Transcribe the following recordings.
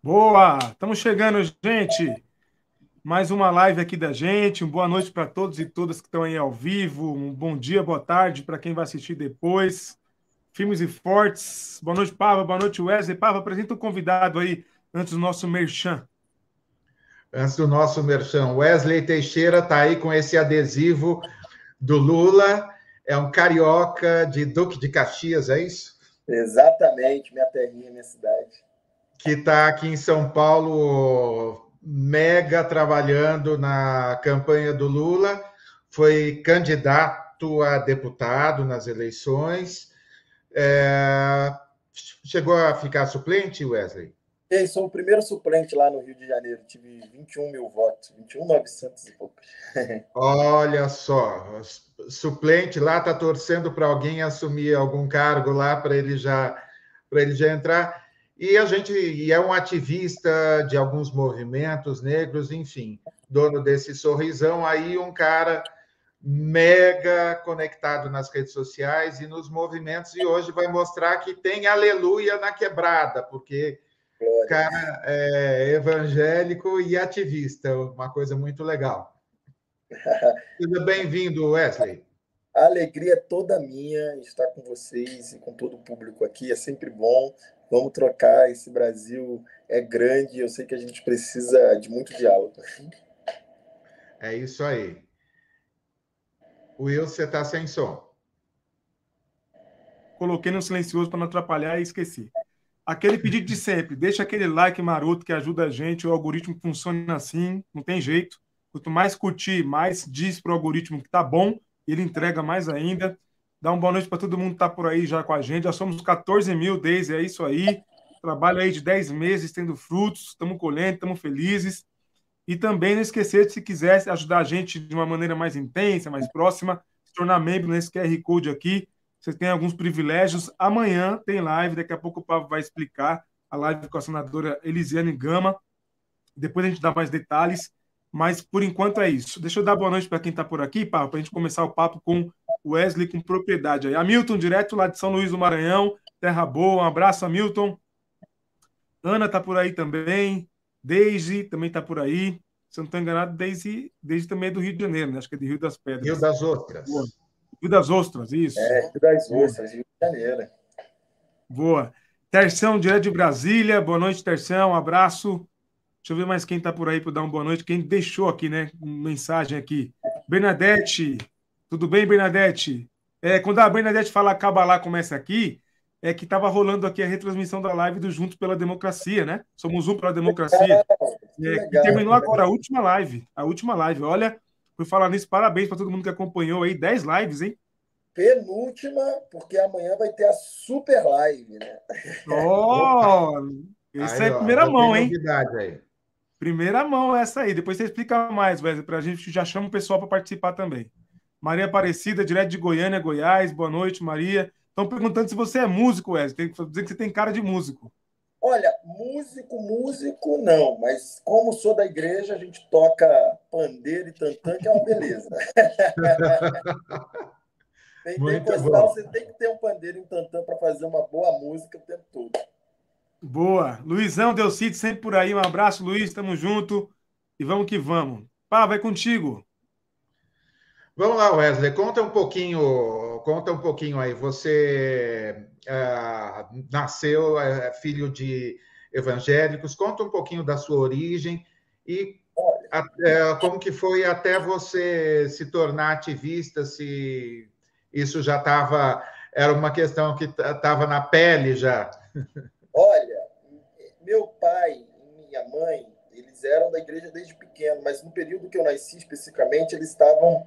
Boa! Estamos chegando, gente. Mais uma live aqui da gente. Uma boa noite para todos e todas que estão aí ao vivo. Um bom dia, boa tarde para quem vai assistir depois. Filmes e Fortes. Boa noite, Pava. Boa noite, Wesley. Pava, apresenta o convidado aí antes do nosso merchan. Antes do nosso merchan, Wesley Teixeira está aí com esse adesivo do Lula. É um carioca de Duque de Caxias, é isso? Exatamente, minha terrinha, minha cidade. Que está aqui em São Paulo, mega trabalhando na campanha do Lula, foi candidato a deputado nas eleições é... Chegou a ficar suplente, Wesley? Eu sou o primeiro suplente lá no Rio de Janeiro. Tive 21 mil votos, 21,900 e poucos. Olha só, suplente lá está torcendo para alguém assumir algum cargo lá para ele já para ele já entrar. E a gente e é um ativista de alguns movimentos negros, enfim, dono desse sorrisão aí, um cara mega conectado nas redes sociais e nos movimentos, e hoje vai mostrar que tem aleluia na quebrada, porque o cara é evangélico e ativista, uma coisa muito legal. Seja bem-vindo, Wesley. A alegria é toda minha estar com vocês e com todo o público aqui, é sempre bom. Vamos trocar, esse Brasil é grande, eu sei que a gente precisa de muito diálogo. É isso aí. Will, você está sem som. Coloquei no silencioso para não atrapalhar e esqueci. Aquele pedido de sempre, deixa aquele like maroto que ajuda a gente, o algoritmo funciona assim, não tem jeito. Quanto mais curtir, mais diz para o algoritmo que tá bom, ele entrega mais ainda. Dá uma boa noite para todo mundo que tá por aí já com a gente. Já somos 14 mil desde, é isso aí. Trabalho aí de 10 meses tendo frutos, estamos colhendo, estamos felizes. E também não esquecer de, se quiser ajudar a gente de uma maneira mais intensa, mais próxima, se tornar membro nesse QR Code aqui. Você tem alguns privilégios. Amanhã tem live, daqui a pouco o Pablo vai explicar a live com a senadora Elisiane Gama. Depois a gente dá mais detalhes, mas por enquanto é isso. Deixa eu dar boa noite para quem está por aqui, Pablo, para a gente começar o papo com Wesley com propriedade aí. Hamilton, direto lá de São Luís do Maranhão, Terra Boa, um abraço, Hamilton. Ana está por aí também. Daisy também está por aí. Se eu não estou enganado, Daisy, Daisy também é do Rio de Janeiro, né? acho que é de Rio das Pedras. Rio das Ostras. Boa. Rio das Ostras, isso. É, Rio das Ostras, Rio de Janeiro. Boa. Terção, direto de Brasília. Boa noite, Terção. Um abraço. Deixa eu ver mais quem está por aí para dar uma boa noite. Quem deixou aqui, né? Mensagem aqui. Bernadette. Tudo bem, Bernadette? É, quando a Bernadette fala acaba lá, começa aqui, é que estava rolando aqui a retransmissão da live do Juntos pela Democracia, né? Somos um pela democracia. É, que terminou agora a última live. A última live. Olha, por falar nisso, parabéns para todo mundo que acompanhou aí. 10 lives, hein? Penúltima, porque amanhã vai ter a super live, né? Oh! Isso é primeira mão, hein? Aí. Primeira mão essa aí. Depois você explica mais, Wesley, para a gente já chama o pessoal para participar também. Maria Aparecida, direto de Goiânia, Goiás. Boa noite, Maria. Estão perguntando se você é músico, Wesley. Tem que dizer que você tem cara de músico. Olha, músico, músico não, mas como sou da igreja, a gente toca pandeiro e tantã, que é uma beleza. tem gostar, você tem que ter um pandeiro e um tantã para fazer uma boa música o tempo todo. Boa. Luizão Delcide, sempre por aí. Um abraço, Luiz. Tamo junto. E vamos que vamos. Pá, vai contigo. Vamos lá, Wesley, conta um pouquinho, conta um pouquinho aí. Você uh, nasceu é filho de evangélicos, conta um pouquinho da sua origem e uh, como que foi até você se tornar ativista, se isso já estava, era uma questão que estava na pele já. Olha, meu pai e minha mãe, eles eram da igreja desde pequeno, mas no período que eu nasci especificamente, eles estavam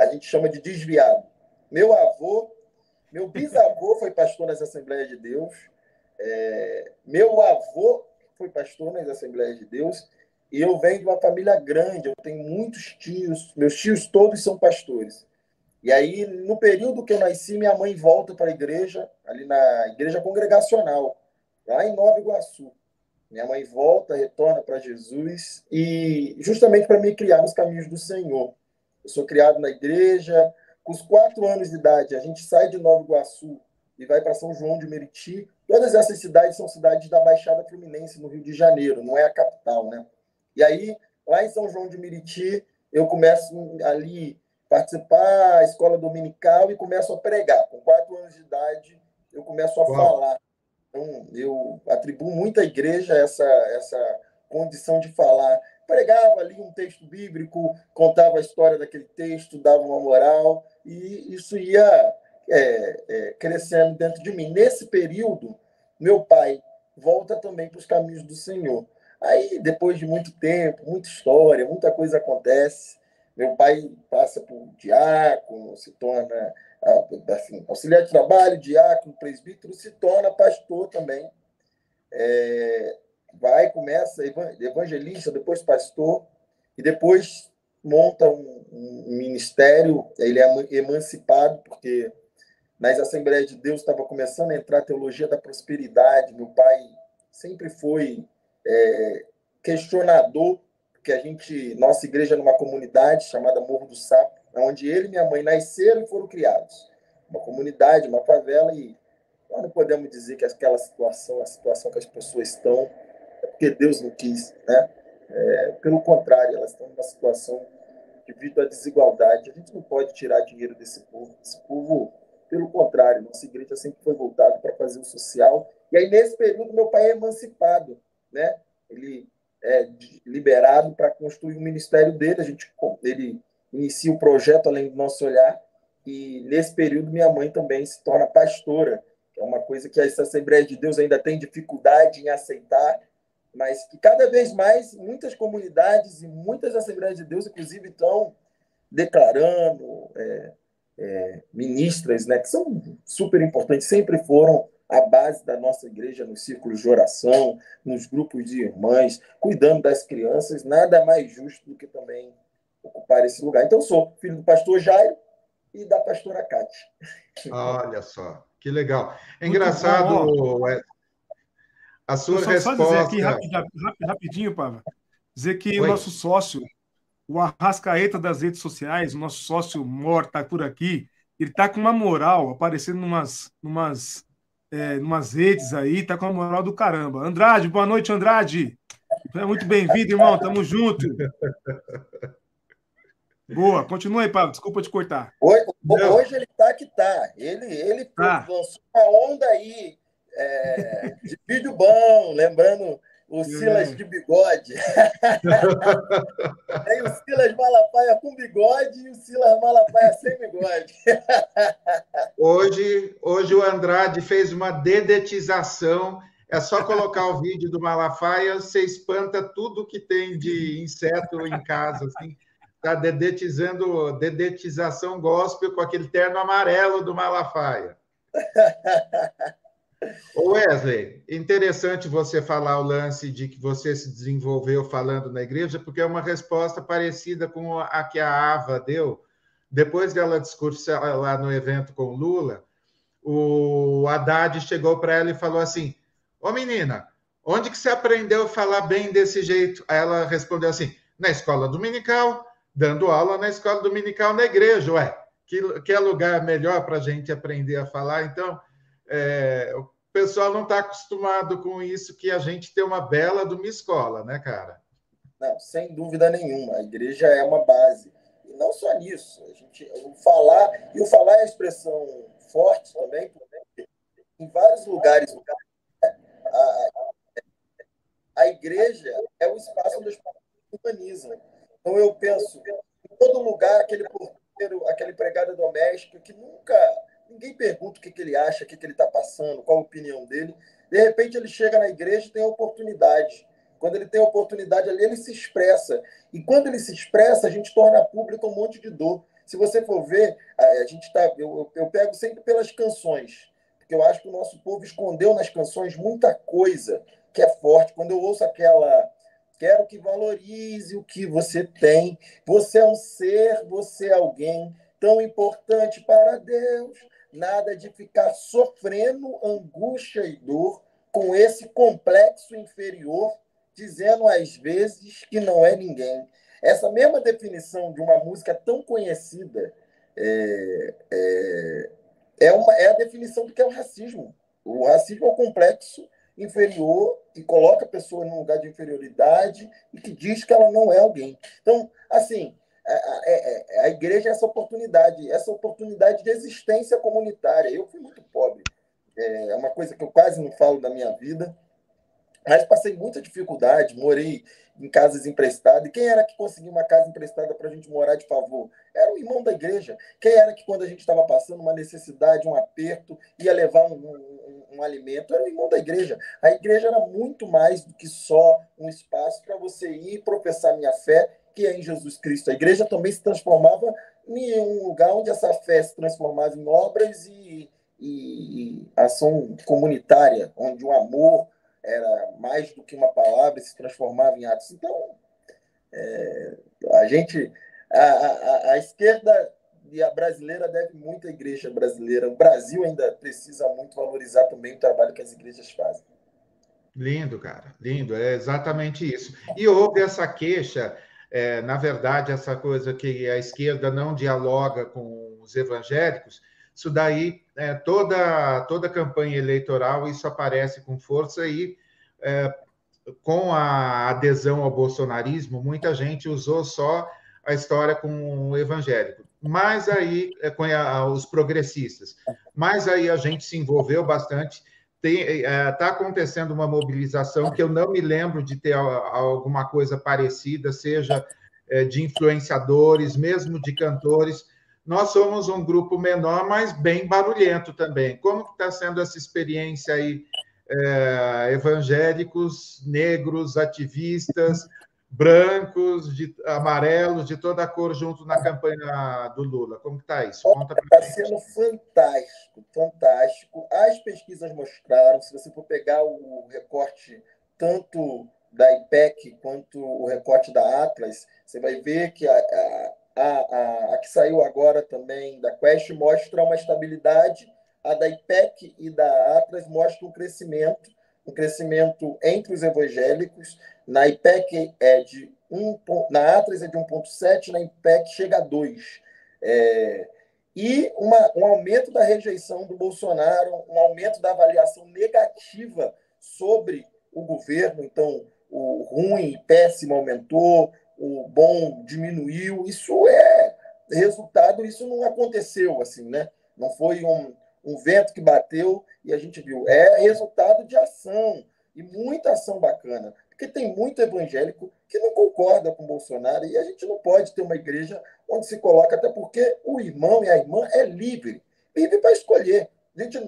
a gente chama de desviado. Meu avô, meu bisavô foi pastor nas Assembleias de Deus, é, meu avô foi pastor nas Assembleias de Deus, e eu venho de uma família grande, eu tenho muitos tios, meus tios todos são pastores. E aí, no período que eu nasci, minha mãe volta para a igreja, ali na igreja congregacional, lá em Nova Iguaçu. Minha mãe volta, retorna para Jesus, e justamente para me criar nos caminhos do Senhor. Eu sou criado na igreja. Com os quatro anos de idade, a gente sai de Nova Iguaçu e vai para São João de Meriti. Todas essas cidades são cidades da Baixada Fluminense, no Rio de Janeiro, não é a capital, né? E aí, lá em São João de Meriti, eu começo ali participar a escola dominical e começo a pregar. Com quatro anos de idade, eu começo a Uau. falar. Então, eu atribuo muito à igreja essa, essa condição de falar. Pregava ali um texto bíblico, contava a história daquele texto, dava uma moral, e isso ia é, é, crescendo dentro de mim. Nesse período, meu pai volta também para os caminhos do Senhor. Aí, depois de muito tempo, muita história, muita coisa acontece. Meu pai passa por diácono, se torna assim, auxiliar de trabalho, diácono, presbítero, se torna pastor também. É, vai, começa evangelista, depois pastor, e depois monta um, um ministério. Ele é emancipado, porque nas Assembleias de Deus estava começando a entrar a teologia da prosperidade. Meu pai sempre foi é, questionador, porque a gente, nossa igreja é numa comunidade chamada Morro do Sapo, onde ele e minha mãe nasceram e foram criados. Uma comunidade, uma favela, e nós não podemos dizer que aquela situação, a situação que as pessoas estão, é porque Deus não quis, né? É, pelo contrário, elas estão numa situação devido à desigualdade. A gente não pode tirar dinheiro desse povo. Esse povo pelo contrário, nossa igreja sempre foi voltada para fazer o social. E aí, nesse período, meu pai é emancipado, né? Ele é liberado para construir o ministério dele. A gente, ele inicia o projeto Além do Nosso Olhar. E nesse período, minha mãe também se torna pastora, que é uma coisa que essa Assembleia de Deus ainda tem dificuldade em aceitar, mas que cada vez mais muitas comunidades e muitas Assembleias de Deus, inclusive, estão declarando, é, é, ministras, né, que são super importantes, sempre foram a base da nossa igreja nos círculos de oração, nos grupos de irmãs, cuidando das crianças, nada mais justo do que também ocupar esse lugar. Então, sou filho do pastor Jairo e da pastora Cátia. Olha só, que legal. É engraçado a sua só, resposta... Só dizer aqui rapidinho, rapidinho Pava, dizer que Oi. o nosso sócio, o Arrascaeta das redes sociais, o nosso sócio Mor está por aqui, ele está com uma moral, aparecendo numas, numas, é, numas redes aí, está com uma moral do caramba. Andrade, boa noite, Andrade. É muito bem-vindo, irmão, tamo junto. Boa, continua aí, Pablo, desculpa te cortar. Hoje, hoje ele está que tá. Ele, ele tá. lançou uma onda aí é, de vídeo bom, lembrando o Silas de bigode. Tem o Silas Malafaia com bigode e o Silas Malafaia sem bigode. hoje, hoje o Andrade fez uma dedetização. É só colocar o vídeo do Malafaia, você espanta tudo que tem de inseto em casa. Assim. Está dedetizando, dedetização gospel com aquele terno amarelo do Malafaia. Wesley, interessante você falar o lance de que você se desenvolveu falando na igreja, porque é uma resposta parecida com a que a Ava deu. Depois dela discursar lá no evento com Lula, o Haddad chegou para ela e falou assim: Ô menina, onde que você aprendeu a falar bem desse jeito? Aí ela respondeu assim: na escola dominical, dando aula na escola dominical na igreja. Ué, que, que é lugar melhor para a gente aprender a falar? Então, é, o pessoal não está acostumado com isso, que a gente tem uma bela de uma escola, né, cara? Não, sem dúvida nenhuma. A igreja é uma base. E não só nisso. A gente, o falar, e o falar é a expressão forte também, porque em vários lugares a, a, a igreja é o espaço onde as humanizam. Então eu penso, em todo lugar, aquele porteiro, aquela empregada doméstica que nunca ninguém pergunta o que, que ele acha, o que, que ele está passando, qual a opinião dele. De repente ele chega na igreja e tem a oportunidade. Quando ele tem a oportunidade ali, ele se expressa. E quando ele se expressa, a gente torna público um monte de dor. Se você for ver, a gente tá, eu, eu pego sempre pelas canções, porque eu acho que o nosso povo escondeu nas canções muita coisa que é forte. Quando eu ouço aquela quero que valorize o que você tem. Você é um ser, você é alguém tão importante para Deus nada de ficar sofrendo angústia e dor com esse complexo inferior, dizendo às vezes que não é ninguém. Essa mesma definição de uma música tão conhecida é, é, é, uma, é a definição do que é o racismo. O, O racismo é um complexo inferior que coloca a pessoa num lugar de inferioridade e que diz que ela não é alguém. Então, assim, a, a, a, a igreja é essa oportunidade, essa oportunidade de existência comunitária. Eu fui muito pobre. É uma coisa que eu quase não falo da minha vida, mas passei muita dificuldade, morei em casas emprestadas. E quem era que conseguia uma casa emprestada para a gente morar de favor? Era o irmão da igreja. Quem era que, quando a gente estava passando uma necessidade, um aperto, ia levar um, um, um, alimento? Era o irmão da igreja. A igreja era muito mais do que só um espaço para você ir professar minha fé, que é em Jesus Cristo. A igreja também se transformava em um lugar onde essa fé se transformava em obras e, e, e ação comunitária, onde o amor era mais do que uma palavra, se transformava em atos. Então, é, a gente, a, a, a, esquerda e a brasileira deve muito à igreja brasileira. O Brasil ainda precisa muito valorizar também o trabalho que as igrejas fazem. Lindo, cara, lindo, é exatamente isso. E houve essa queixa, é, na verdade, essa coisa que a esquerda não dialoga com os evangélicos, isso daí, é, toda, toda campanha eleitoral, isso aparece com força e é, com a adesão ao bolsonarismo, muita gente usou só a história com o evangélico. Mas aí, é, com a, os progressistas. Mas aí a gente se envolveu bastante. Está é, tá acontecendo uma mobilização que eu não me lembro de ter alguma coisa parecida, seja é, de influenciadores, mesmo de cantores nós somos um grupo menor, mas bem barulhento também. Como está sendo essa experiência aí? É, evangélicos, negros, ativistas, brancos, de, amarelos, de toda a cor junto na campanha do Lula. Como está isso? Está sendo fantástico, fantástico. As pesquisas mostraram, se você for pegar o recorte tanto da IPEC quanto o recorte da Atlas, você vai ver que a, a a, a, a, que saiu agora também da Quest mostra uma estabilidade, a da IPEC e da Atlas mostra um crescimento, um crescimento entre os evangélicos. Na IPEC é de 1, na Atlas é de 1,7, na IPEC chega a 2. É, e uma, um aumento da rejeição do Bolsonaro, um aumento da avaliação negativa sobre o governo. Então, o ruim, péssimo aumentou, o bom diminuiu. Isso é resultado, isso não aconteceu assim, né? Não foi um, um vento que bateu e a gente viu. É resultado de ação e muita ação bacana. Porque tem muito evangélico que não concorda com Bolsonaro e a gente não pode ter uma igreja onde se coloca, até porque o irmão e a irmã é livre, livre para escolher. A, gente,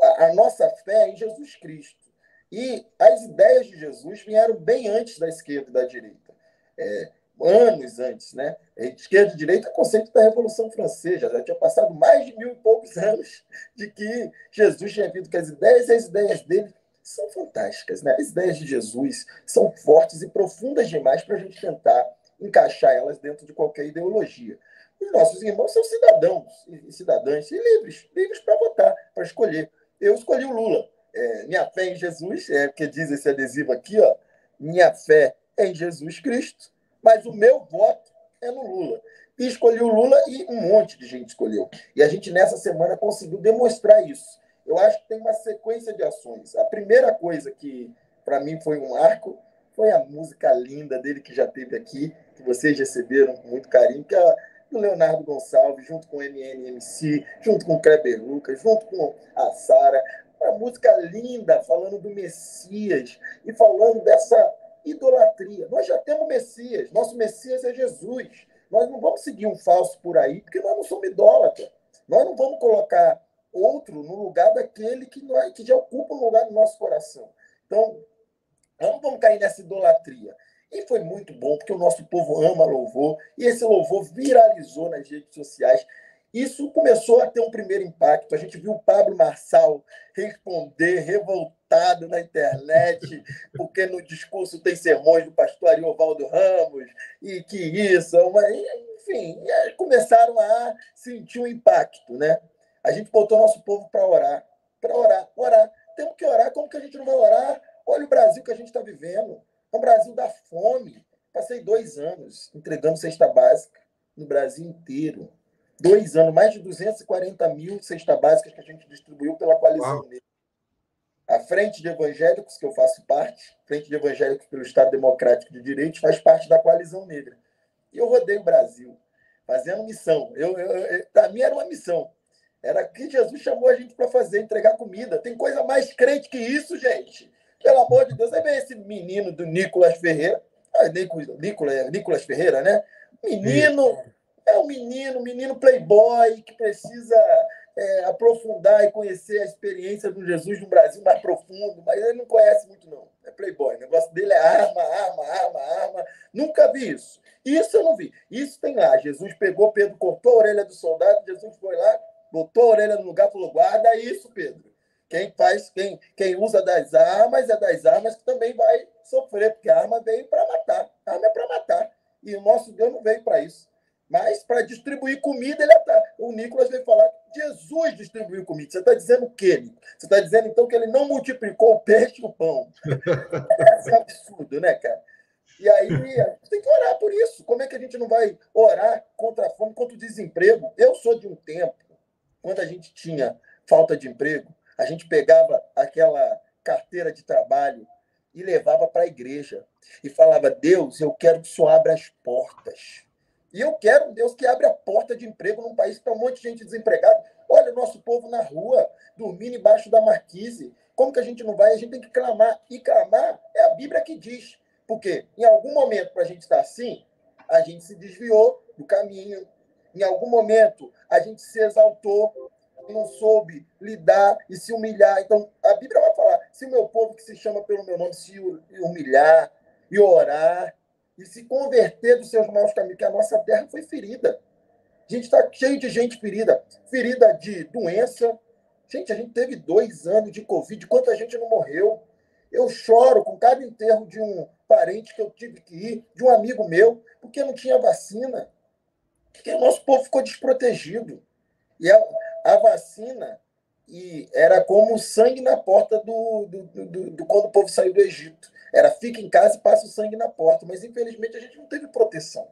a, a nossa fé é em Jesus Cristo. E as ideias de Jesus vieram bem antes da esquerda e da direita. É, anos antes, né? Esquerda e direita é conceito da Revolução Francesa, já tinha passado mais de mil e poucos anos de que Jesus tinha vindo com as ideias, e as ideias dele são fantásticas, né? As ideias de Jesus são fortes e profundas demais para a gente tentar encaixar elas dentro de qualquer ideologia. Os nossos irmãos são cidadãos e cidadãs e livres, livres para votar, para escolher. Eu escolhi o Lula. É, minha fé em Jesus, é porque diz esse adesivo aqui, ó, minha fé é em Jesus Cristo mas o meu voto é no Lula. E escolhi o Lula e um monte de gente escolheu. E a gente, nessa semana, conseguiu demonstrar isso. Eu acho que tem uma sequência de ações. A primeira coisa que, para mim, foi um arco foi a música linda dele que já teve aqui, que vocês receberam com muito carinho, que é do Leonardo Gonçalves, junto com o MNMC, junto com o Kleber Lucas, junto com a Sara. Uma música linda, falando do Messias e falando dessa idolatria. Nós já temos Messias, nosso Messias é Jesus. Nós não vamos seguir um falso por aí, porque nós não somos idólatras. Nós não vamos colocar outro no lugar daquele que, nós, que já ocupa um lugar no nosso coração. Então, não vamos cair nessa idolatria. E foi muito bom, porque o nosso povo ama louvor, e esse louvor viralizou nas redes sociais. Isso começou a ter um primeiro impacto. A gente viu o Pablo Marçal responder revoltado na internet, porque no discurso tem sermões do pastor Ariovaldo Ramos, e que isso, enfim, começaram a sentir um impacto, né? A gente botou nosso povo para orar, para orar, orar. Temos que orar, como que a gente não vai orar? Olha o Brasil que a gente está vivendo, é um Brasil da fome. Passei dois anos entregando cesta básica no Brasil inteiro dois anos, mais de 240 mil cestas básicas que a gente distribuiu pela coalizão dele. A Frente de Evangélicos, que eu faço parte, Frente de Evangélicos pelo Estado Democrático de Direitos, faz parte da Coalizão Negra. E eu rodei o Brasil, fazendo missão. Eu, eu, Para mim era uma missão. Era que Jesus chamou a gente para fazer, entregar comida. Tem coisa mais crente que isso, gente. Pelo amor de Deus. Aí vem esse menino do Nicolas Ferreira. Ah, Nicolas, Nicolas Ferreira, né? Menino, é um menino, menino playboy que precisa é, aprofundar e conhecer a experiência do Jesus no Brasil mais profundo, mas ele não conhece muito, não. É playboy. O negócio dele é arma, arma, arma, arma. Nunca vi isso. Isso eu não vi. Isso tem lá. Jesus pegou Pedro, cortou a orelha do soldado, Jesus foi lá, botou a orelha no lugar falou: guarda isso, Pedro. Quem faz, quem, quem usa das armas é das armas que também vai sofrer, porque a arma veio para matar. A arma é para matar. E o nosso Deus não veio para isso. Mas para distribuir comida, ele tá. O Nicolas veio falar que Jesus distribuiu comida. Você está dizendo o quê? Você está dizendo, então, que ele não multiplicou o peixe e o pão. é um absurdo, né, cara? E aí a gente tem que orar por isso. Como é que a gente não vai orar contra a fome, contra o desemprego? Eu sou de um tempo, quando a gente tinha falta de emprego, a gente pegava aquela carteira de trabalho e levava para a igreja e falava: Deus, eu quero que o Senhor abra as portas. E eu quero, Deus, que abra a porta de emprego num país que está um monte de gente desempregada. Olha o nosso povo na rua, dormindo embaixo da marquise. Como que a gente não vai? A gente tem que clamar. E clamar é a Bíblia que diz. Porque em algum momento, para a gente estar assim, a gente se desviou do caminho. Em algum momento, a gente se exaltou, não soube lidar e se humilhar. Então, a Bíblia vai falar: se o meu povo que se chama pelo meu nome se humilhar e orar e se converter dos seus maus caminhos, que a nossa terra foi ferida. A gente está cheio de gente ferida, ferida de doença. Gente, a gente teve dois anos de Covid, quanta gente não morreu. Eu choro com cada enterro de um parente que eu tive que ir, de um amigo meu, porque não tinha vacina. Porque o nosso povo ficou desprotegido. E a, a vacina e era como sangue na porta do, do, do, do, quando o povo saiu do Egito. Era fica em casa e passa o sangue na porta. Mas infelizmente a gente não teve proteção.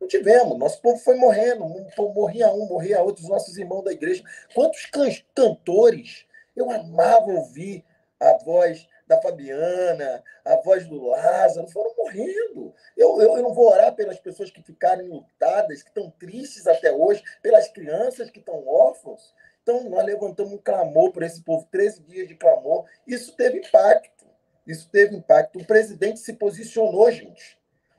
Não tivemos. Nosso povo foi morrendo. Morria um, morria outro, os nossos irmãos da igreja. Quantos cantores eu amava ouvir a voz da Fabiana, a voz do Lázaro, foram morrendo. Eu, eu, eu não vou orar pelas pessoas que ficaram lutadas, que estão tristes até hoje, pelas crianças que estão órfãos. Então, nós levantamos um clamor por esse povo, 13 dias de clamor. Isso teve impacto. Isso teve impacto. O presidente se posicionou, gente.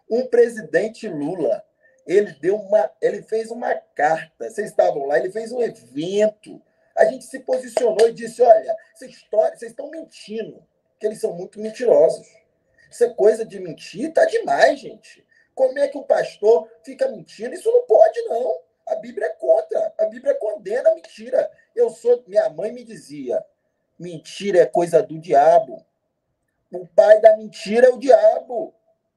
Um presidente Lula, ele deu uma, ele fez uma carta. Vocês estavam lá, ele fez um evento. A gente se posicionou e disse: olha, essa história, vocês estão mentindo que eles são muito mentirosos. Isso é coisa de mentir, tá demais, gente. Como é que o pastor fica mentindo? Isso não pode, não. A Bíblia contra. A Bíblia condena a mentira. Eu sou, minha mãe me dizia, mentira é coisa do diabo. O pai da mentira é o diabo.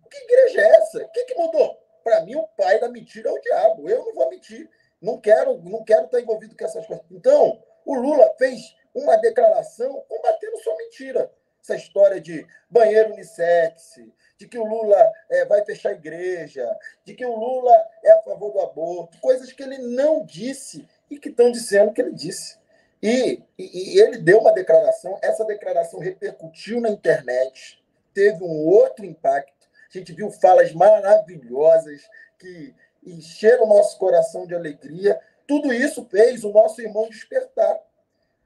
Que igreja é essa? O que, que mudou? Para mim, o pai da mentira é o diabo. Eu não vou mentir. Não quero, não quero estar envolvido com essas coisas. Então, o Lula fez uma declaração combatendo sua mentira essa história de banheiro unissex, de que o Lula é, vai fechar a igreja, de que o Lula é a favor do aborto, coisas que ele não disse e que estão dizendo que ele disse. E, e, e ele deu uma declaração, essa declaração repercutiu na internet, teve um outro impacto. A gente viu falas maravilhosas que encheram o nosso coração de alegria. Tudo isso fez o nosso irmão despertar.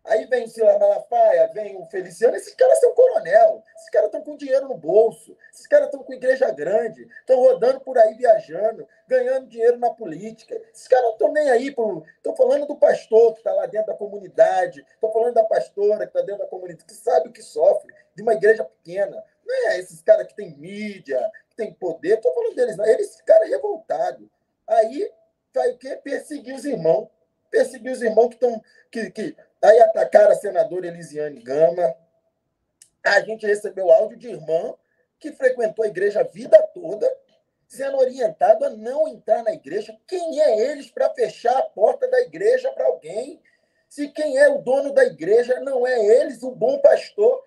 Aí vem o Sila Malafaia, vem o Feliciano, esses caras são coronel, esses caras estão com dinheiro no bolso, esses caras estão com igreja grande, estão rodando por aí viajando, ganhando dinheiro na política. Esses caras não estão nem aí. Estão falando do pastor que está lá dentro da comunidade, estão falando da pastora que está dentro da comunidade, que sabe o que sofre, de uma igreja pequena. Não é esses caras que têm mídia, que têm poder, estou falando deles, não. Eles, caras revoltados. Aí vai o quê? Perseguir os irmãos. Perseguir os irmãos que estão. Que, que Aí atacaram a senadora Elisiane Gama. A gente recebeu áudio de irmã que frequentou a igreja a vida toda, sendo orientado a não entrar na igreja. Quem é eles para fechar a porta da igreja para alguém? Se quem é o dono da igreja não é eles, o bom pastor.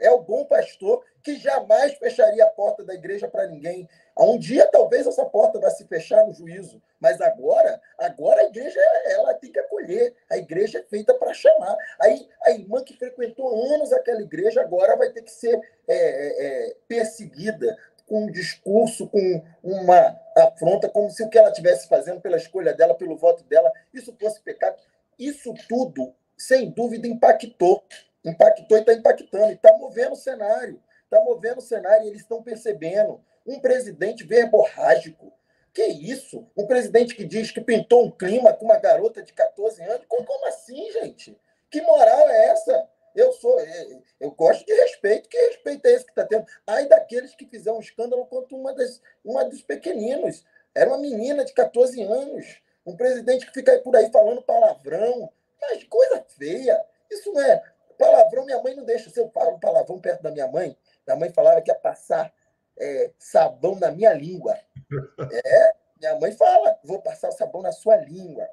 É o bom pastor que jamais fecharia a porta da igreja para ninguém. Um dia talvez essa porta vai se fechar no juízo, mas agora, agora a igreja ela tem que acolher. A igreja é feita para chamar. Aí a irmã que frequentou anos aquela igreja agora vai ter que ser é, é, é perseguida com um discurso, com uma afronta, como se o que ela estivesse fazendo pela escolha dela, pelo voto dela, isso fosse pecado. Isso tudo, sem dúvida, impactou. Impactou e está impactando, está movendo o cenário. Está movendo o cenário e eles estão percebendo. Um presidente verborrágico. Que isso? Um presidente que diz que pintou um clima com uma garota de 14 anos? Como assim, gente? Que moral é essa? Eu sou, é, eu gosto de respeito. Que respeito é esse que está tendo? Ai daqueles que fizeram um escândalo contra uma, das, uma dos pequeninos. Era uma menina de 14 anos. Um presidente que fica por aí falando palavrão. Mas coisa feia. Isso não é. Palavrão, minha mãe não deixa. Se eu falo palavrão perto da minha mãe, minha mãe falava que ia passar é, sabão na minha língua. É, minha mãe fala, vou passar sabão na sua língua.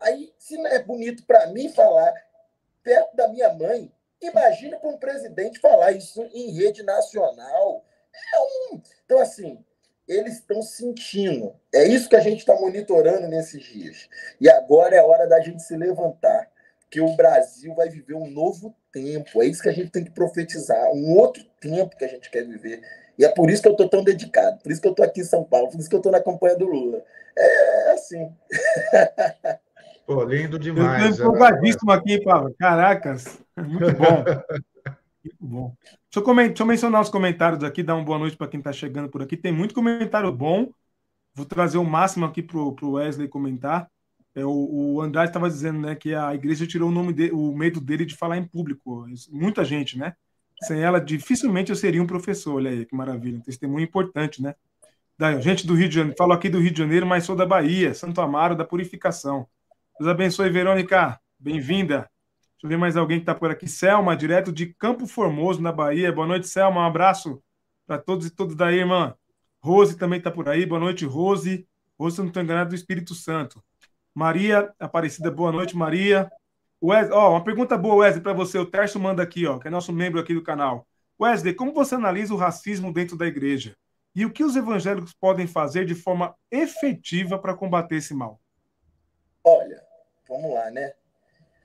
Aí, se não é bonito para mim falar perto da minha mãe, imagina para um presidente falar isso em rede nacional. É um... Então, assim, eles estão sentindo. É isso que a gente está monitorando nesses dias. E agora é hora da gente se levantar, que o Brasil vai viver um novo tempo. É isso que a gente tem que profetizar, um outro tempo que a gente quer viver. E é por isso que eu estou tão dedicado, por isso que eu estou aqui em São Paulo, por isso que eu estou na campanha do Lula. É, assim. Pô, lindo demais. Eu estou empolgadíssimo aqui, Paulo. Caracas, muito bom. Muito bom. Deixa eu, comentar, deixa eu mencionar os comentários aqui, dar uma boa noite para quem está chegando por aqui. Tem muito comentário bom. Vou trazer o máximo aqui para o Wesley comentar. É, o, o Andrade estava dizendo né, que a igreja tirou o, nome de, o medo dele de falar em público. Muita gente, né? Sem ela, dificilmente eu seria um professor. Olha aí, que maravilha. Um testemunho importante, né? Da, gente do Rio de Janeiro, falo aqui do Rio de Janeiro, mas sou da Bahia, Santo Amaro da Purificação. Deus abençoe, Verônica. Bem-vinda. Deixa eu ver mais alguém que está por aqui. Selma, direto de Campo Formoso, na Bahia. Boa noite, Selma. Um abraço para todos e todas daí, irmã. Rose também está por aí. Boa noite, Rose. Rose, se não estou enganado, do Espírito Santo. Maria Aparecida, boa noite, Maria. Wesley, ó, uma pergunta boa, Wesley, para você. O Tércio manda aqui, ó, que é nosso membro aqui do canal. Wesley, como você analisa o racismo dentro da igreja? E o que os evangélicos podem fazer de forma efetiva para combater esse mal? Olha, vamos lá, né?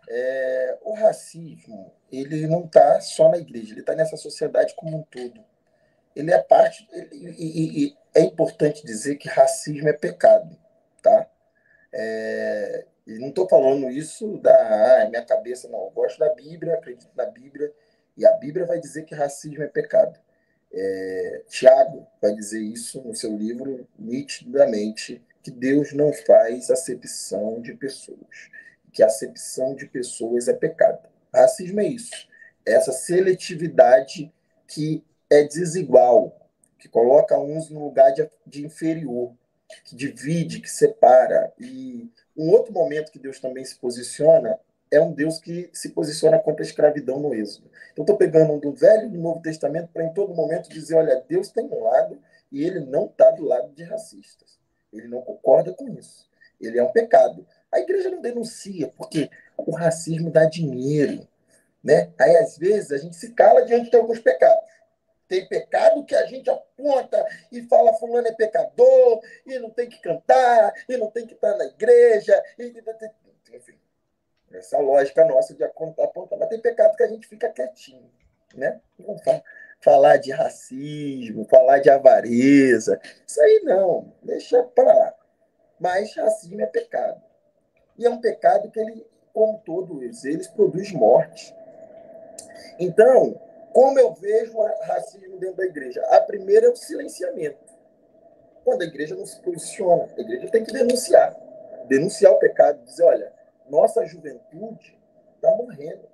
É, o racismo, ele não está só na igreja, ele está nessa sociedade como um todo. Ele é parte. Ele, e, e, é importante dizer que racismo é pecado, tá? É, e não estou falando isso da ah, minha cabeça, não. Eu gosto da Bíblia, acredito na Bíblia, e a Bíblia vai dizer que racismo é pecado. É, Tiago vai dizer isso no seu livro nitidamente, que Deus não faz acepção de pessoas, que acepção de pessoas é pecado. Racismo é isso, é essa seletividade que é desigual, que coloca uns no lugar de, de inferior que divide, que separa. E um outro momento que Deus também se posiciona é um Deus que se posiciona contra a escravidão no Êxodo. Então, estou pegando do Velho e do Novo Testamento para, em todo momento, dizer: olha, Deus tem um lado e ele não está do lado de racistas. Ele não concorda com isso. Ele é um pecado. A igreja não denuncia, porque o racismo dá dinheiro. Né? Aí, às vezes, a gente se cala diante de alguns pecados. Tem pecado que a gente aponta e fala fulano é pecador, e não tem que cantar, e não tem que estar na igreja. E... Enfim, essa lógica nossa de apontar. Mas tem pecado que a gente fica quietinho. Né? Falar de racismo, falar de avareza. Isso aí não, deixa para lá. Mas racismo é pecado. E é um pecado que ele, como todos eles, produz morte. Então, como eu vejo o racismo dentro da igreja? A primeira é o silenciamento. Quando a igreja não se posiciona, a igreja tem que denunciar. Denunciar o pecado, dizer, olha, nossa juventude está morrendo.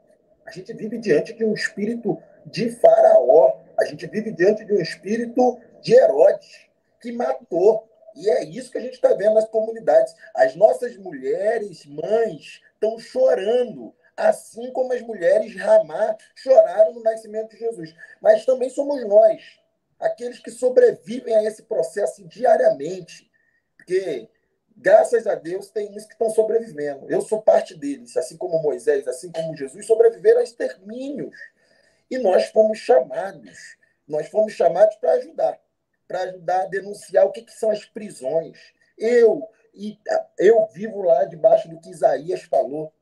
A gente vive diante de um espírito de faraó. A gente vive diante de um espírito de Herodes, que matou. E é isso que a gente está vendo nas comunidades. As nossas mulheres, mães, estão chorando assim como as mulheres Ramá choraram no nascimento de Jesus. Mas também somos nós, aqueles que sobrevivem a esse processo diariamente. Porque, graças a Deus, tem uns que estão sobrevivendo. Eu sou parte deles, assim como Moisés, assim como Jesus, sobreviveram a extermínios. E nós fomos chamados, nós fomos chamados para ajudar, para ajudar a denunciar o que, que são as prisões. Eu, e eu vivo lá debaixo do que Isaías falou,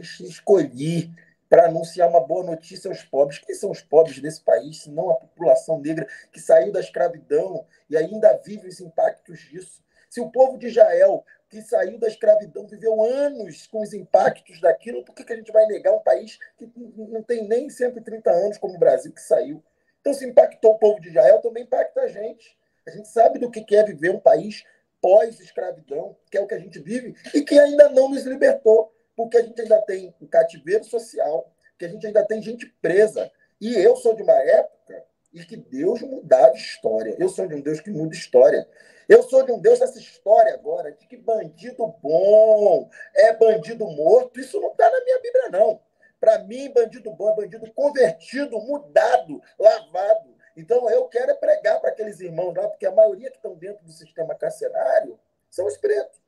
escolhi para anunciar uma boa notícia aos pobres. Quem são os pobres desse país, se não a população negra que saiu da escravidão e ainda vive os impactos disso? Se o povo de Israel, que saiu da escravidão, viveu anos com os impactos daquilo, por que, que a gente vai negar um país que não tem nem 130 anos como o Brasil que saiu? Então, se impactou o povo de Israel, também impacta a gente. A gente sabe do que é viver um país pós-escravidão, que é o que a gente vive, e que ainda não nos libertou porque a gente ainda tem um cativeiro social, que a gente ainda tem gente presa. E eu sou de uma época em que Deus mudava história. Eu sou de um Deus que muda história. Eu sou de um Deus dessa história agora, de que bandido bom é bandido morto. Isso não está na minha Bíblia, não. Para mim, bandido bom é bandido convertido, mudado, lavado. Então, eu quero é pregar para aqueles irmãos lá, porque a maioria que estão dentro do sistema carcerário são os pretos.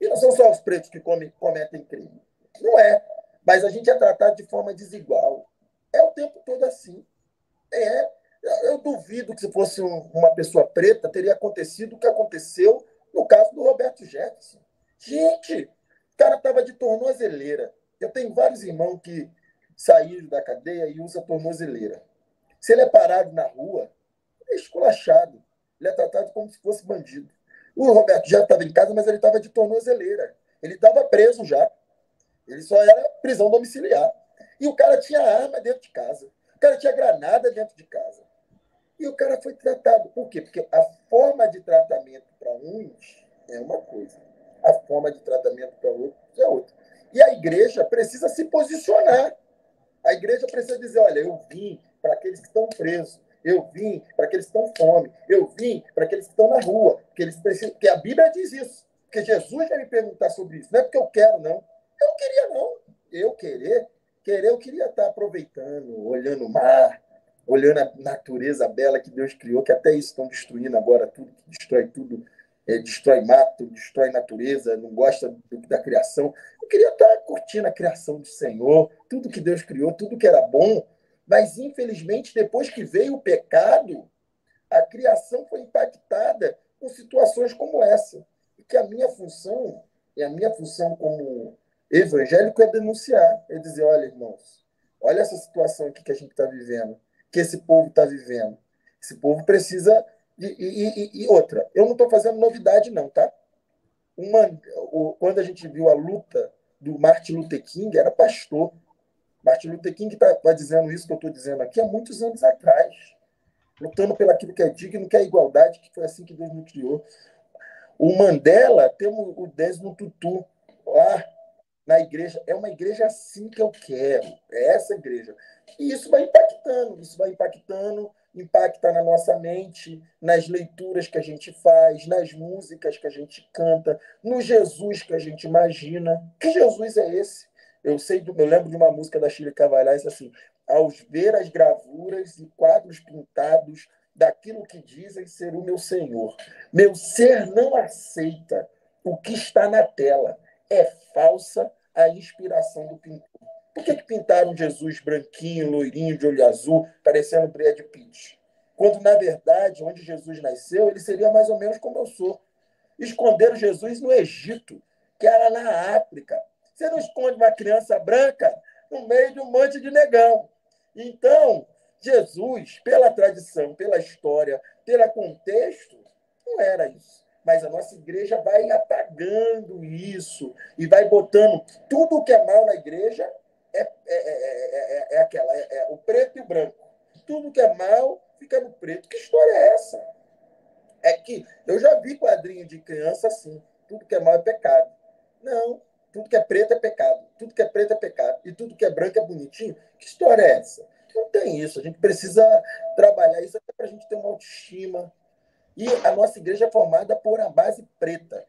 E não são só os pretos que cometem crime. Não é. Mas a gente é tratado de forma desigual. É o tempo todo assim. É. Eu duvido que se fosse uma pessoa preta, teria acontecido o que aconteceu no caso do Roberto Jefferson. Gente, o cara estava de tornozeleira. Eu tenho vários irmãos que saíram da cadeia e usam tornozeleira. Se ele é parado na rua, ele é esculachado. Ele é tratado como se fosse bandido. O Roberto já estava em casa, mas ele estava de tornozeleira. Ele estava preso já. Ele só era prisão domiciliar. E o cara tinha arma dentro de casa. O cara tinha granada dentro de casa. E o cara foi tratado. Por quê? Porque a forma de tratamento para uns é uma coisa. A forma de tratamento para outros é outra. E a igreja precisa se posicionar. A igreja precisa dizer: olha, eu vim para aqueles que estão presos. Eu vim para aqueles que estão fome. Eu vim para aqueles que estão na rua. Porque, eles precisam... porque a Bíblia diz isso. Porque Jesus vai me perguntar sobre isso. Não é porque eu quero, não. Eu não queria, não. Eu querer, querer, eu queria estar aproveitando, olhando o mar, olhando a natureza bela que Deus criou, que até isso estão destruindo agora, tudo que destrói tudo, é, destrói mato, destrói natureza, não gosta do, da criação. Eu queria estar curtindo a criação do Senhor, tudo que Deus criou, tudo que era bom. Mas, infelizmente, depois que veio o pecado, a criação foi impactada com situações como essa. E que a minha função, e a minha função como Evangélico é denunciar, é dizer, olha, irmãos, olha essa situação aqui que a gente está vivendo, que esse povo está vivendo. Esse povo precisa. De, e, e, e outra, eu não estou fazendo novidade, não, tá? Uma, quando a gente viu a luta do Martin Luther King, era pastor. Martin Luther King está tá dizendo isso que eu estou dizendo aqui há muitos anos atrás, lutando pelo aquilo que é digno, que é igualdade, que foi assim que Deus nos criou. O Mandela, temos o Desmond Tutu lá, na igreja. É uma igreja assim que eu quero. É essa igreja. E isso vai impactando, isso vai impactando, impacta na nossa mente, nas leituras que a gente faz, nas músicas que a gente canta, no Jesus que a gente imagina. Que Jesus é esse? Eu sei, eu lembro de uma música da Chile Cavalhais assim: ao ver as gravuras e quadros pintados daquilo que dizem ser o meu Senhor, meu ser não aceita o que está na tela. É falsa a inspiração do pintor. Por que, que pintaram Jesus branquinho, loirinho, de olho azul, parecendo Brad Pitt? Quando, na verdade, onde Jesus nasceu, ele seria mais ou menos como eu sou. Esconderam Jesus no Egito, que era na África. Você não esconde uma criança branca no meio de um monte de negão. Então, Jesus, pela tradição, pela história, pelo contexto, não era isso mas a nossa igreja vai apagando isso e vai botando tudo que é mal na igreja é, é, é, é aquela, é, o preto e o branco. Tudo que é mal fica no preto. Que história é essa? É que eu já vi quadrinho de criança assim: tudo que é mal é pecado. Não, tudo que é preto é pecado. Tudo que é preto é pecado. E tudo que é branco é bonitinho. Que história é essa? Não tem isso. A gente precisa trabalhar isso até para a gente ter uma autoestima, e a nossa igreja é formada por a base preta.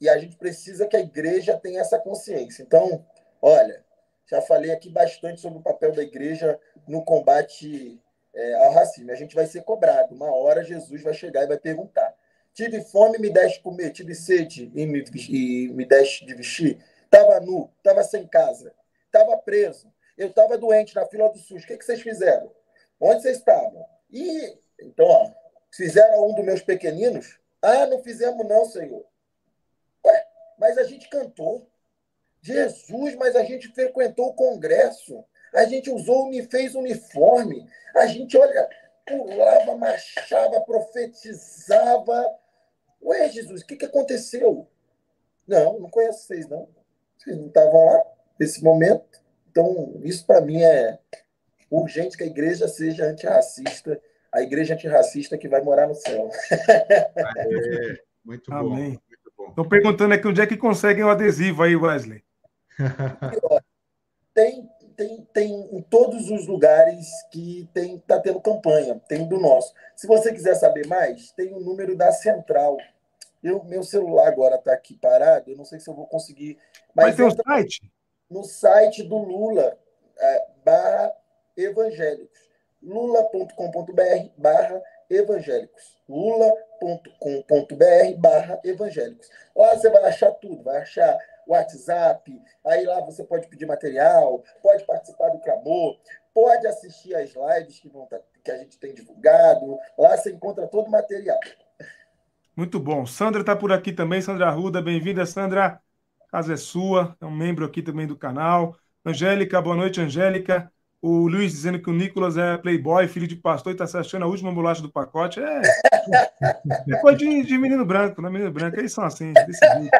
E a gente precisa que a igreja tenha essa consciência. Então, olha, já falei aqui bastante sobre o papel da igreja no combate é, ao racismo. A gente vai ser cobrado. Uma hora Jesus vai chegar e vai perguntar: tive fome, me deste comer, tive sede e me, e me deste de vestir. Estava nu, estava sem casa, estava preso, eu estava doente na fila do SUS. O que, que vocês fizeram? Onde vocês estavam? E, então, ó, fizeram um dos meus pequeninos? Ah, não fizemos não, Senhor. Ué, mas a gente cantou. Jesus, mas a gente frequentou o congresso. A gente usou, fez uniforme. A gente, olha, pulava, marchava, profetizava. Ué, Jesus, o que, que aconteceu? Não, não conheço vocês, não. Vocês não estavam lá nesse momento. Então, isso para mim é urgente que a igreja seja antirracista. A igreja antirracista que vai morar no céu. É, muito bom. Amém. Estão perguntando aqui onde é que conseguem o adesivo aí, Wesley. tem, tem, tem em todos os lugares que tem está tendo campanha, tem do nosso. Se você quiser saber mais, tem o número da central. Eu, meu celular agora está aqui parado, eu não sei se eu vou conseguir. Mas, tem um site? No site do Lula, é, barra evangélicos. lula.com.br barra evangélicos. lula.com.br barra evangélicos. Lá você vai achar tudo, vai achar WhatsApp, aí lá você pode pedir material, pode participar do clamor, pode assistir às lives que, vão tá, que a gente tem divulgado, lá você encontra todo o material. Muito bom. Sandra está por aqui também, Sandra Arruda, bem-vinda, Sandra. A casa é sua, é um membro aqui também do canal. Angélica, boa noite, Angélica. O Luiz dizendo que o Nicolas é playboy, filho de pastor, e está se achando a última bolacha do pacote. É, é coisa de, de, menino branco, né? Menino branco, eles são assim, jeito.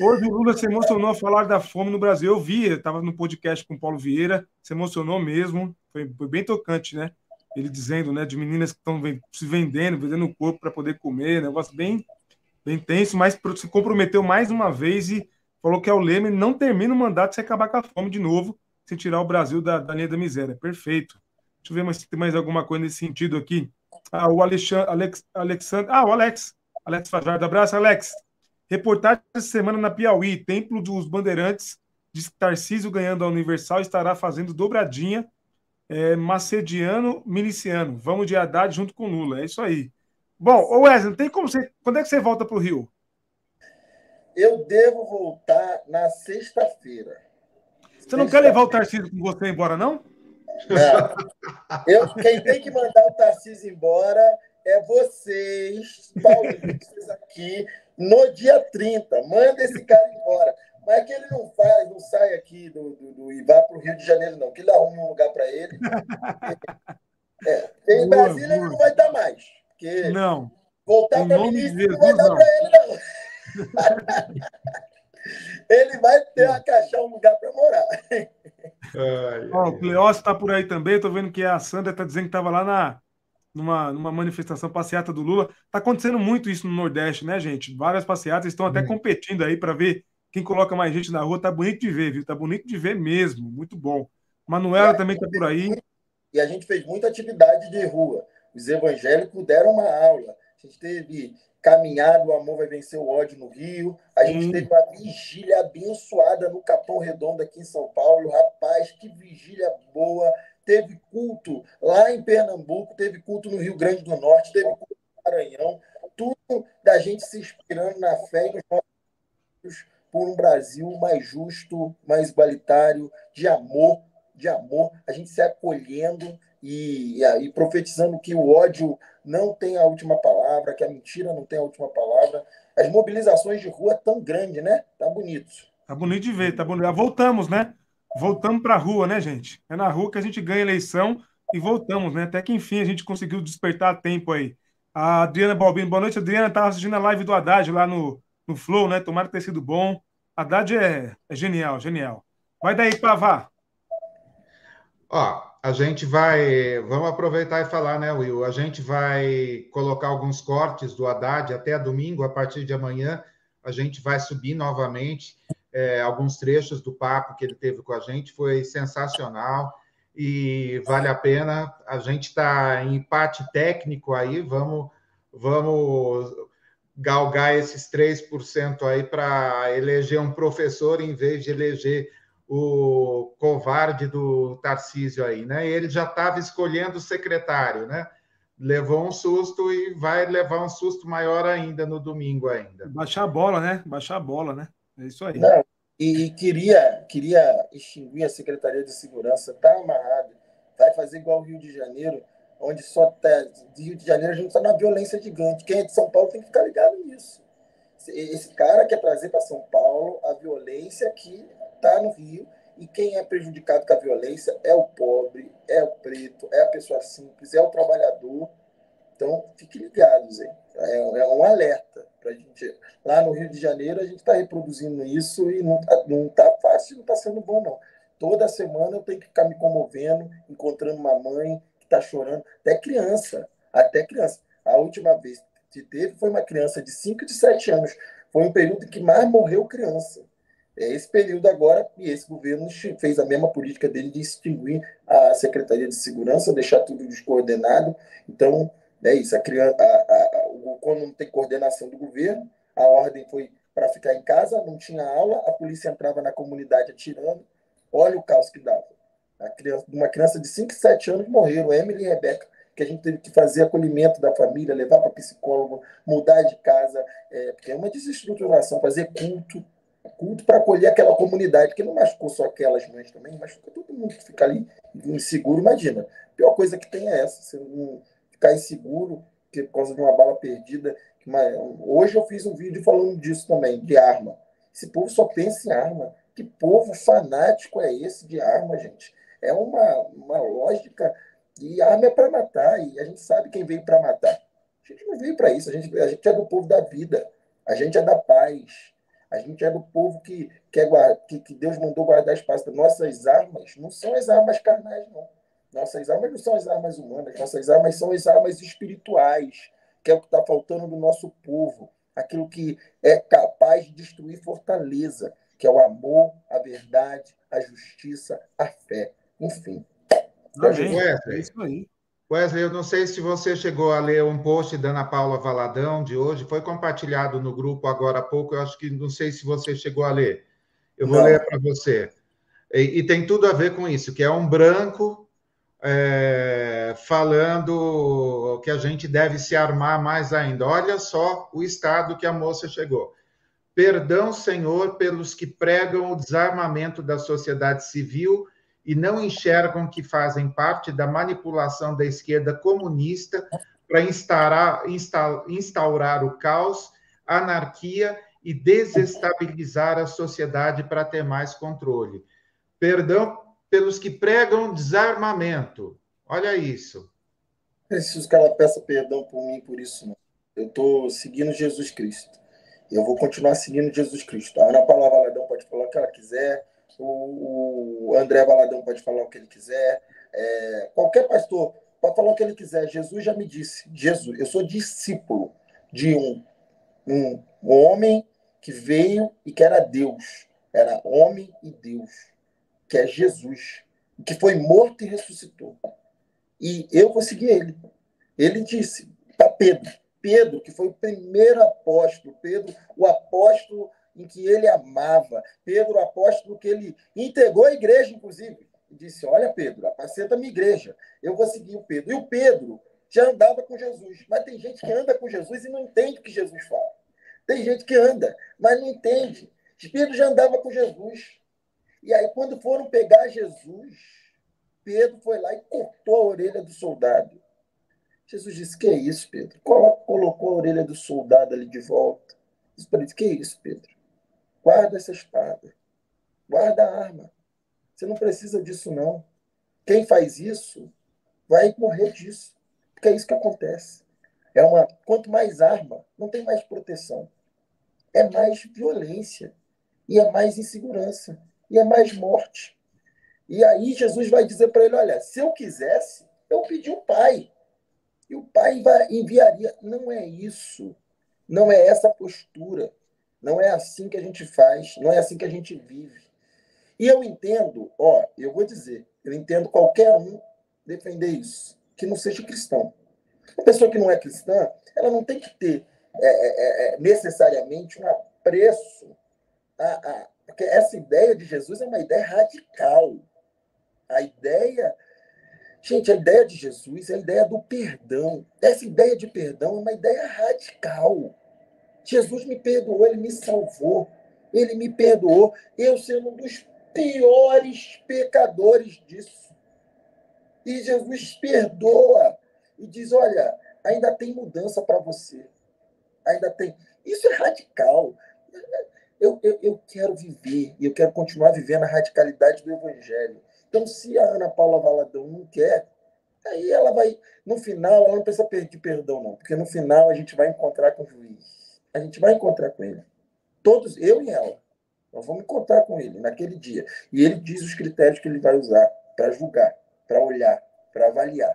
Hoje o Lula se emocionou a falar da fome no Brasil. Eu vi, estava no podcast com o Paulo Vieira, se emocionou mesmo, foi, foi, bem tocante, né? Ele dizendo, né, de meninas que estão se vendendo, vendendo o corpo para poder comer, negócio bem, bem tenso, mas se comprometeu mais uma vez e falou que é o lema não termina o mandato se acabar com a fome de novo sem tirar o Brasil da, da linha da miséria. Perfeito. Deixa eu ver se tem mais alguma coisa nesse sentido aqui. Ah, o Alexandre, Alex, Alexandre, ah, o Alex, Alex Fajardo, abraço, Alex. Reportagem essa semana na Piauí, Templo dos Bandeirantes, diz que Tarcísio ganhando a Universal estará fazendo dobradinha é, macediano, miliciano. Vamos de Haddad junto com Lula, é isso aí. Bom, ô Wesley, tem como você. Quando é que você volta para o Rio? Eu devo voltar na sexta-feira. Você não quer levar o Tarcísio com você embora, não? Não. Eu, quem tem que mandar o Tarcísio embora é vocês, paulistas aqui, no dia 30. Manda esse cara embora. Mas que ele não faz, não sai aqui do, do, do e vá para o Rio de Janeiro, não. Que ele arruma um lugar para ele. É, em Brasília boa. ele não vai dar mais. Porque não. Voltar para ministro não vai dar para ele, não. ele vai ter a caixar um lugar para morar. Ó, o Cleócio está por aí também. Estou vendo que a Sandra está dizendo que estava lá na, numa, numa manifestação passeata do Lula. Está acontecendo muito isso no Nordeste, né, gente? Várias passeatas estão até competindo aí para ver quem coloca mais gente na rua. Tá bonito de ver, viu? Tá bonito de ver mesmo. Muito bom. Manuela também está por aí. E a gente fez muita atividade de rua. Os evangélicos deram uma aula. A gente teve caminhada, o amor vai vencer o ódio no Rio. A gente hum. teve uma vigília abençoada no Capão Redondo aqui em São Paulo. Rapaz, que vigília boa. Teve culto lá em Pernambuco, teve culto no Rio Grande do Norte, teve culto no Maranhão. Tudo da gente se inspirando na fé e nos nossos por um Brasil mais justo, mais igualitário, de amor, de amor, a gente se acolhendo e, e, profetizando que o ódio não tem a última palavra, que a mentira não tem a última palavra. As mobilizações de rua tão grande, né? Tá bonito. Tá bonito de ver, tá bonito. Voltamos, né? Voltamos para a rua, né, gente? É na rua que a gente ganha eleição e voltamos, né? Até que enfim a gente conseguiu despertar a tempo aí. A Adriana Balbino, boa noite. A Adriana estava assistindo a live do Haddad lá no, no Flow, né? Tomara ter sido bom. Haddad é, é genial, genial. Vai daí, Pavá. Ó, a gente vai. Vamos aproveitar e falar, né, Will? A gente vai colocar alguns cortes do Haddad até domingo, a partir de amanhã. A gente vai subir novamente é, alguns trechos do papo que ele teve com a gente. Foi sensacional e vale a pena. A gente está em empate técnico aí. Vamos, vamos galgar esses 3% aí para eleger um professor em vez de eleger o covarde do Tarcísio aí, né? Ele já estava escolhendo o secretário, né? Levou um susto e vai levar um susto maior ainda no domingo ainda. Baixar a bola, né? Baixar a bola, né? É isso aí. Não, e queria, queria extinguir a Secretaria de Segurança, tá amarrado. vai fazer igual o Rio de Janeiro, onde só tá, Rio de Janeiro a gente está na violência gigante. Quem é de São Paulo tem que ficar ligado nisso. Esse cara quer trazer para São Paulo a violência que está no Rio e quem é prejudicado com a violência é o pobre, é o preto, é a pessoa simples, é o trabalhador. Então, fiquem ligados aí. É, é um alerta para a gente. Lá no Rio de Janeiro, a gente está reproduzindo isso e não está não tá fácil, não está sendo bom, não. Toda semana eu tenho que ficar me comovendo, encontrando uma mãe que está chorando, até criança, até criança. A última vez que teve foi uma criança de 5 de 7 anos. Foi um período que mais morreu criança. É esse período agora, e esse governo fez a mesma política dele de extinguir a Secretaria de Segurança, deixar tudo descoordenado. Então, é isso. A criança, a, a, quando não tem coordenação do governo, a ordem foi para ficar em casa, não tinha aula, a polícia entrava na comunidade atirando. Olha o caos que dava. Criança, uma criança de 5, 7 anos morreram, Emily e Rebeca, que a gente teve que fazer acolhimento da família, levar para psicólogo, mudar de casa, é, porque é uma desestruturação, fazer culto, culto para acolher aquela comunidade, que não machucou só aquelas mães também, machucou todo mundo que fica ali inseguro. Imagina, a pior coisa que tem é essa, você ficar inseguro por causa de uma bala perdida. Hoje eu fiz um vídeo falando disso também, de arma. Esse povo só pensa em arma. Que povo fanático é esse de arma, gente? É uma, uma lógica. E arma é para matar, e a gente sabe quem veio para matar. A gente não veio para isso, a gente, a gente é do povo da vida, a gente é da paz, a gente é do povo que, quer guarda, que, que Deus mandou guardar espaço. Nossas armas não são as armas carnais, não. Nossas armas não são as armas humanas, nossas armas são as armas espirituais, que é o que está faltando do nosso povo. Aquilo que é capaz de destruir fortaleza, que é o amor, a verdade, a justiça, a fé. Enfim. Wesley, é isso aí. Wesley, eu não sei se você chegou a ler um post da Ana Paula Valadão de hoje, foi compartilhado no grupo agora há pouco, eu acho que não sei se você chegou a ler. Eu vou não. ler para você. E, e, tem tudo a ver com isso, que é um branco é, falando que a gente deve se armar mais ainda. Olha só o estado que a moça chegou. Perdão, Senhor, pelos que pregam o desarmamento da sociedade civil e não enxergam que fazem parte da manipulação da esquerda comunista para instaurar, instaurar o caos, anarquia e desestabilizar a sociedade para ter mais controle. Perdão pelos que pregam desarmamento. Olha isso. Preciso que ela peça perdão por mim por isso. Não. Eu estou seguindo Jesus Cristo. Eu vou continuar seguindo Jesus Cristo. A Ana Paula Valadão pode falar o que ela quiser o, André Valadão pode falar o que ele quiser, é, qualquer pastor pode falar o que ele quiser. Jesus já me disse, Jesus, eu sou discípulo de um, um, homem que veio e que era Deus, era homem e Deus, que é Jesus, que foi morto e ressuscitou. E eu vou seguir ele. Ele disse para Pedro, Pedro, que foi o primeiro apóstolo, Pedro, o apóstolo em que ele amava. Pedro, apóstolo, que ele integrou a igreja, inclusive. Disse: Olha, Pedro, apacenta minha igreja. Eu vou seguir o Pedro. E o Pedro já andava com Jesus. Mas tem gente que anda com Jesus e não entende o que Jesus fala. Tem gente que anda, mas não entende. Pedro já andava com Jesus. E aí, quando foram pegar Jesus, Pedro foi lá e cortou a orelha do soldado. Jesus disse: Que é isso, Pedro? Colocou a orelha do soldado ali de volta. Disse para ele: Que é isso, Pedro? Guarda essa espada. Guarda a arma. Você não precisa disso, não. Quem faz isso vai morrer disso. Porque é isso que acontece. É uma, quanto mais arma, não tem mais proteção. É mais violência. E é mais insegurança. E é mais morte. E aí Jesus vai dizer para ele: olha, se eu quisesse, eu pedi o Pai. E o Pai enviaria. Não é isso. Não é essa postura. Não é assim que a gente faz, não é assim que a gente vive. E eu entendo, ó, eu vou dizer, eu entendo qualquer um defender isso, que não seja cristão. A pessoa que não é cristã, ela não tem que ter é, é, é, é necessariamente um apreço. A, a, porque essa ideia de Jesus é uma ideia radical. A ideia. Gente, a ideia de Jesus é a ideia do perdão. Essa ideia de perdão é uma ideia radical. Jesus me perdoou, ele me salvou, ele me perdoou, eu sendo um dos piores pecadores disso. E Jesus perdoa e diz: olha, ainda tem mudança para você. Ainda tem. Isso é radical. Eu, eu, eu quero viver e eu quero continuar vivendo a radicalidade do Evangelho. Então, se a Ana Paula Valadão não quer, aí ela vai. No final, ela não precisa pedir perdão, não, porque no final a gente vai encontrar com o juiz. A gente vai encontrar com ele. Todos, eu e ela. Nós vamos encontrar com ele naquele dia. E ele diz os critérios que ele vai usar para julgar, para olhar, para avaliar.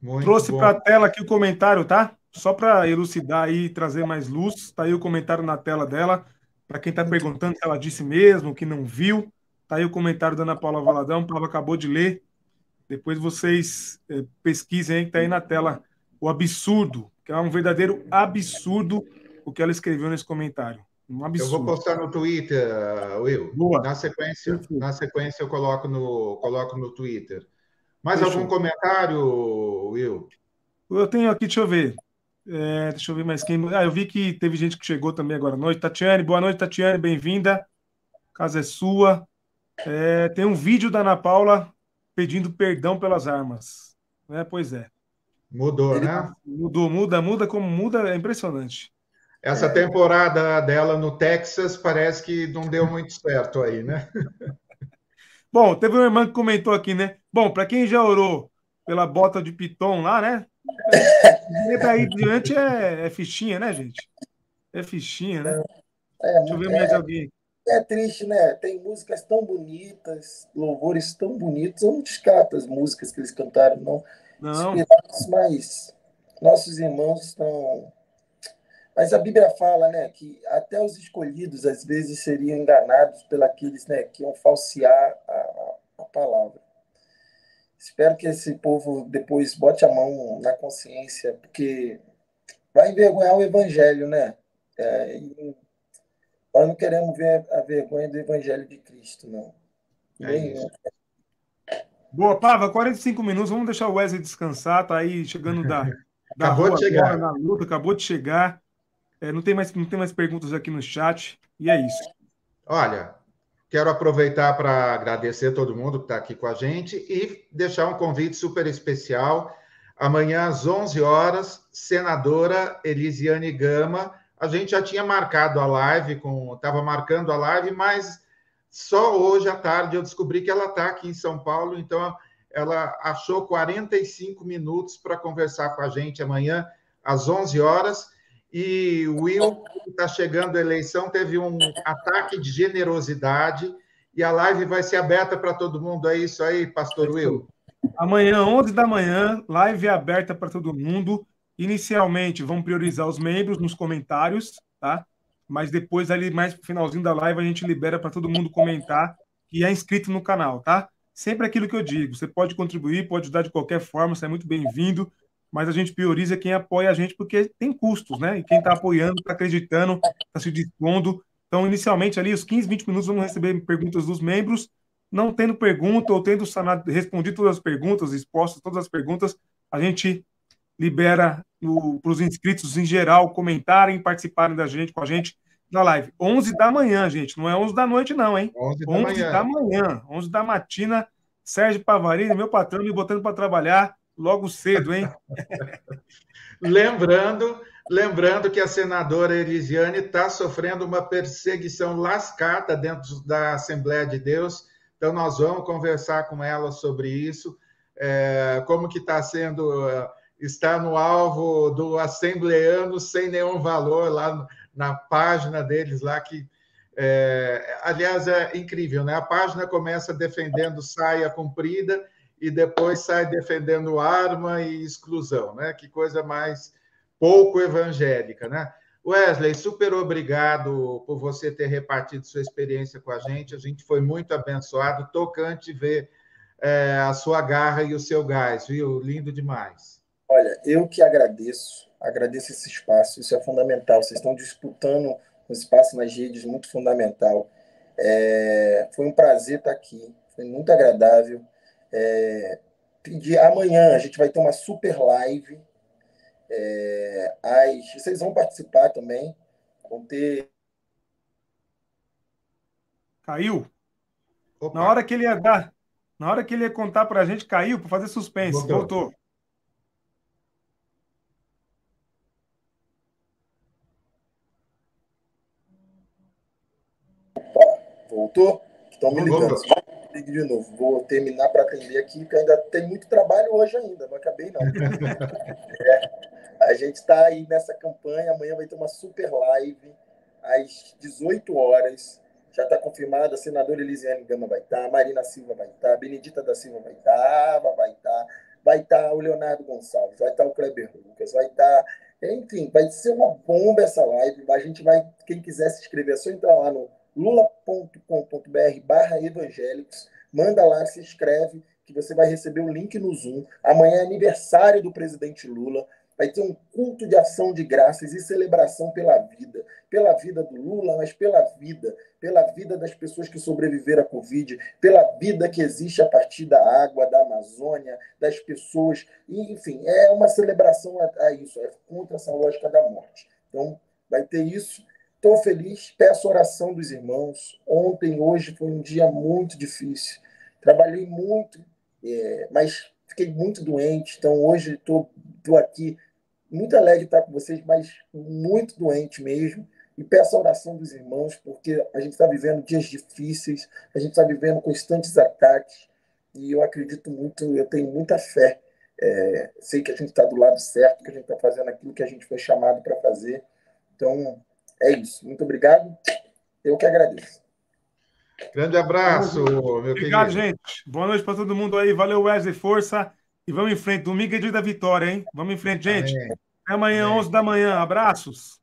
Muito Trouxe para a tela aqui o comentário, tá? Só para elucidar e trazer mais luz. Está aí o comentário na tela dela. Para quem está perguntando se ela disse mesmo, que não viu. Está aí o comentário da Ana Paula Valadão. Paula acabou de ler. Depois vocês é, pesquisem aí, que está aí na tela o absurdo, que é um verdadeiro absurdo o que ela escreveu nesse comentário. Um absurdo. Eu vou postar no Twitter, Will. Boa. Na sequência, na sequência eu coloco no, coloco no Twitter. Mais Fechou. algum comentário, Will? Eu tenho aqui, deixa eu ver. É, deixa eu ver mais quem. Ah, eu vi que teve gente que chegou também agora à noite. Tatiane, boa noite, Tatiane, bem-vinda. Casa é sua. É, tem um vídeo da Ana Paula pedindo perdão pelas armas. É, pois é. Mudou, Ele, né? Mudou, muda, muda como muda, é impressionante. Essa temporada dela no Texas parece que não deu muito certo aí, né? Bom, teve uma irmã que comentou aqui, né? Bom, para quem já orou pela bota de piton lá, né? Daí diante é, é fichinha, né, gente? É fichinha, né? É, Deixa eu ver mais é, alguém. É triste, né? Tem músicas tão bonitas, louvores tão bonitos. Eu não descarto as músicas que eles cantaram, não. Não. Mas nossos irmãos estão mas a Bíblia fala né, que até os escolhidos, às vezes, seriam enganados pelos né, que iam falsear a, a palavra. Espero que esse povo depois bote a mão na consciência, porque vai envergonhar o evangelho, né? É, nós não queremos ver a vergonha do evangelho de Cristo, não. É Boa, Pava, 45 minutos, vamos deixar o Wesley descansar, tá aí chegando da, da acabou de chegar. na luta, acabou de chegar. É, não, tem mais, não tem mais perguntas aqui no chat. E é isso. Olha, quero aproveitar para agradecer todo mundo que está aqui com a gente e deixar um convite super especial. Amanhã, às 11 horas, senadora Elisiane Gama. A gente já tinha marcado a live, estava marcando a live, mas só hoje à tarde eu descobri que ela está aqui em São Paulo, então ela achou 45 minutos para conversar com a gente amanhã às 11 horas. E o Will, está chegando a eleição, teve um ataque de generosidade e a live vai ser aberta para todo mundo. É isso aí, Pastor Will? Amanhã, 11 da manhã, live aberta para todo mundo. Inicialmente, vamos priorizar os membros nos comentários, tá? Mas depois, ali mais pro finalzinho da live, a gente libera para todo mundo comentar e é inscrito no canal, tá? Sempre aquilo que eu digo. Você pode contribuir, pode ajudar de qualquer forma, você é muito bem-vindo mas a gente prioriza quem apoia a gente porque tem custos, né? E quem está apoiando, está acreditando, está se dispondo. Então, inicialmente, ali, os 15, 20 minutos, vamos receber perguntas dos membros. Não tendo pergunta ou tendo respondido todas as perguntas, expostas todas as perguntas, a gente libera para os inscritos em geral comentarem, participarem da gente, com a gente na live. 11 da manhã, gente. Não é 11 da noite, não, hein? 11 da 11 manhã. da manhã. 11 da matina. Sérgio Pavarini, meu patrão, me botando para trabalhar logo cedo, hein? lembrando, lembrando que a senadora Elisiane está sofrendo uma perseguição lascada dentro da Assembleia de Deus. Então, nós vamos conversar com ela sobre isso, é, como que está sendo, é, está no alvo do assembleano sem nenhum valor lá na página deles lá que é, aliás, é incrível, né? A página começa defendendo saia comprida e depois sai defendendo arma e exclusão, né? Que coisa mais pouco evangélica, né? Wesley, super obrigado por você ter repartido sua experiência com a gente. A gente foi muito abençoado, tocante ver é, a sua garra e o seu gás, viu? Lindo demais. Olha, eu que agradeço, agradeço esse espaço, isso é fundamental. Vocês estão disputando um espaço nas redes muito fundamental. É, foi um prazer estar aqui, foi muito agradável. É, pedir amanhã a gente vai ter uma super live. É, as, vocês vão participar também. Vão ter. Caiu? Opa. Na hora que ele ia dar. Na hora que ele ia contar para a gente, caiu para fazer suspense. Voltou. Voltou. Voltou? Estão me ligando. Ligue de novo. Vou terminar para atender aqui, porque ainda tem muito trabalho hoje ainda. Não acabei, não. é, a gente está aí nessa campanha. Amanhã vai ter uma super live às 18 horas já está confirmada, a senadora Elisiane Gama vai estar, tá, Marina Silva vai estar, tá, Benedita da Silva vai estar, tá, Ava vai estar, vai estar o Leonardo Gonçalves, vai estar o Kleber Lucas, vai estar. Enfim, vai ser uma bomba essa live. A gente vai, quem quiser se inscrever, é só entrar lá no lula.com.br barra evangélicos, manda lá, se inscreve, que você vai receber o link no Zoom. Amanhã é aniversário do presidente Lula. Vai ter um culto de ação de graças e celebração pela vida, pela vida do Lula, mas pela vida, pela vida das pessoas que sobreviveram à Covid, pela vida que existe a partir da água, da Amazônia, das pessoas, enfim, é uma celebração a, a isso, é contra essa lógica da morte. Então, vai ter isso. Estou feliz, peço oração dos irmãos. Ontem, hoje foi um dia muito difícil. Trabalhei muito, é, mas fiquei muito doente, então hoje estou aqui muito alegre estar com vocês, mas muito doente mesmo. E peço a oração dos irmãos, porque a gente está vivendo dias difíceis, a gente está vivendo constantes ataques, e eu acredito muito, eu tenho muita fé. É, sei que a gente está do lado certo, que a gente está fazendo aquilo que a gente foi chamado para fazer. Então, é isso. Muito obrigado. Eu que agradeço. Grande abraço, meu Obrigado, querido. Obrigado, gente. Boa noite para todo mundo aí. Valeu, Wesley, força. E vamos em frente. Domingo é dia da vitória, hein? Vamos em frente, gente. Amém. Até amanhã, Amém. 11 da manhã. Abraços.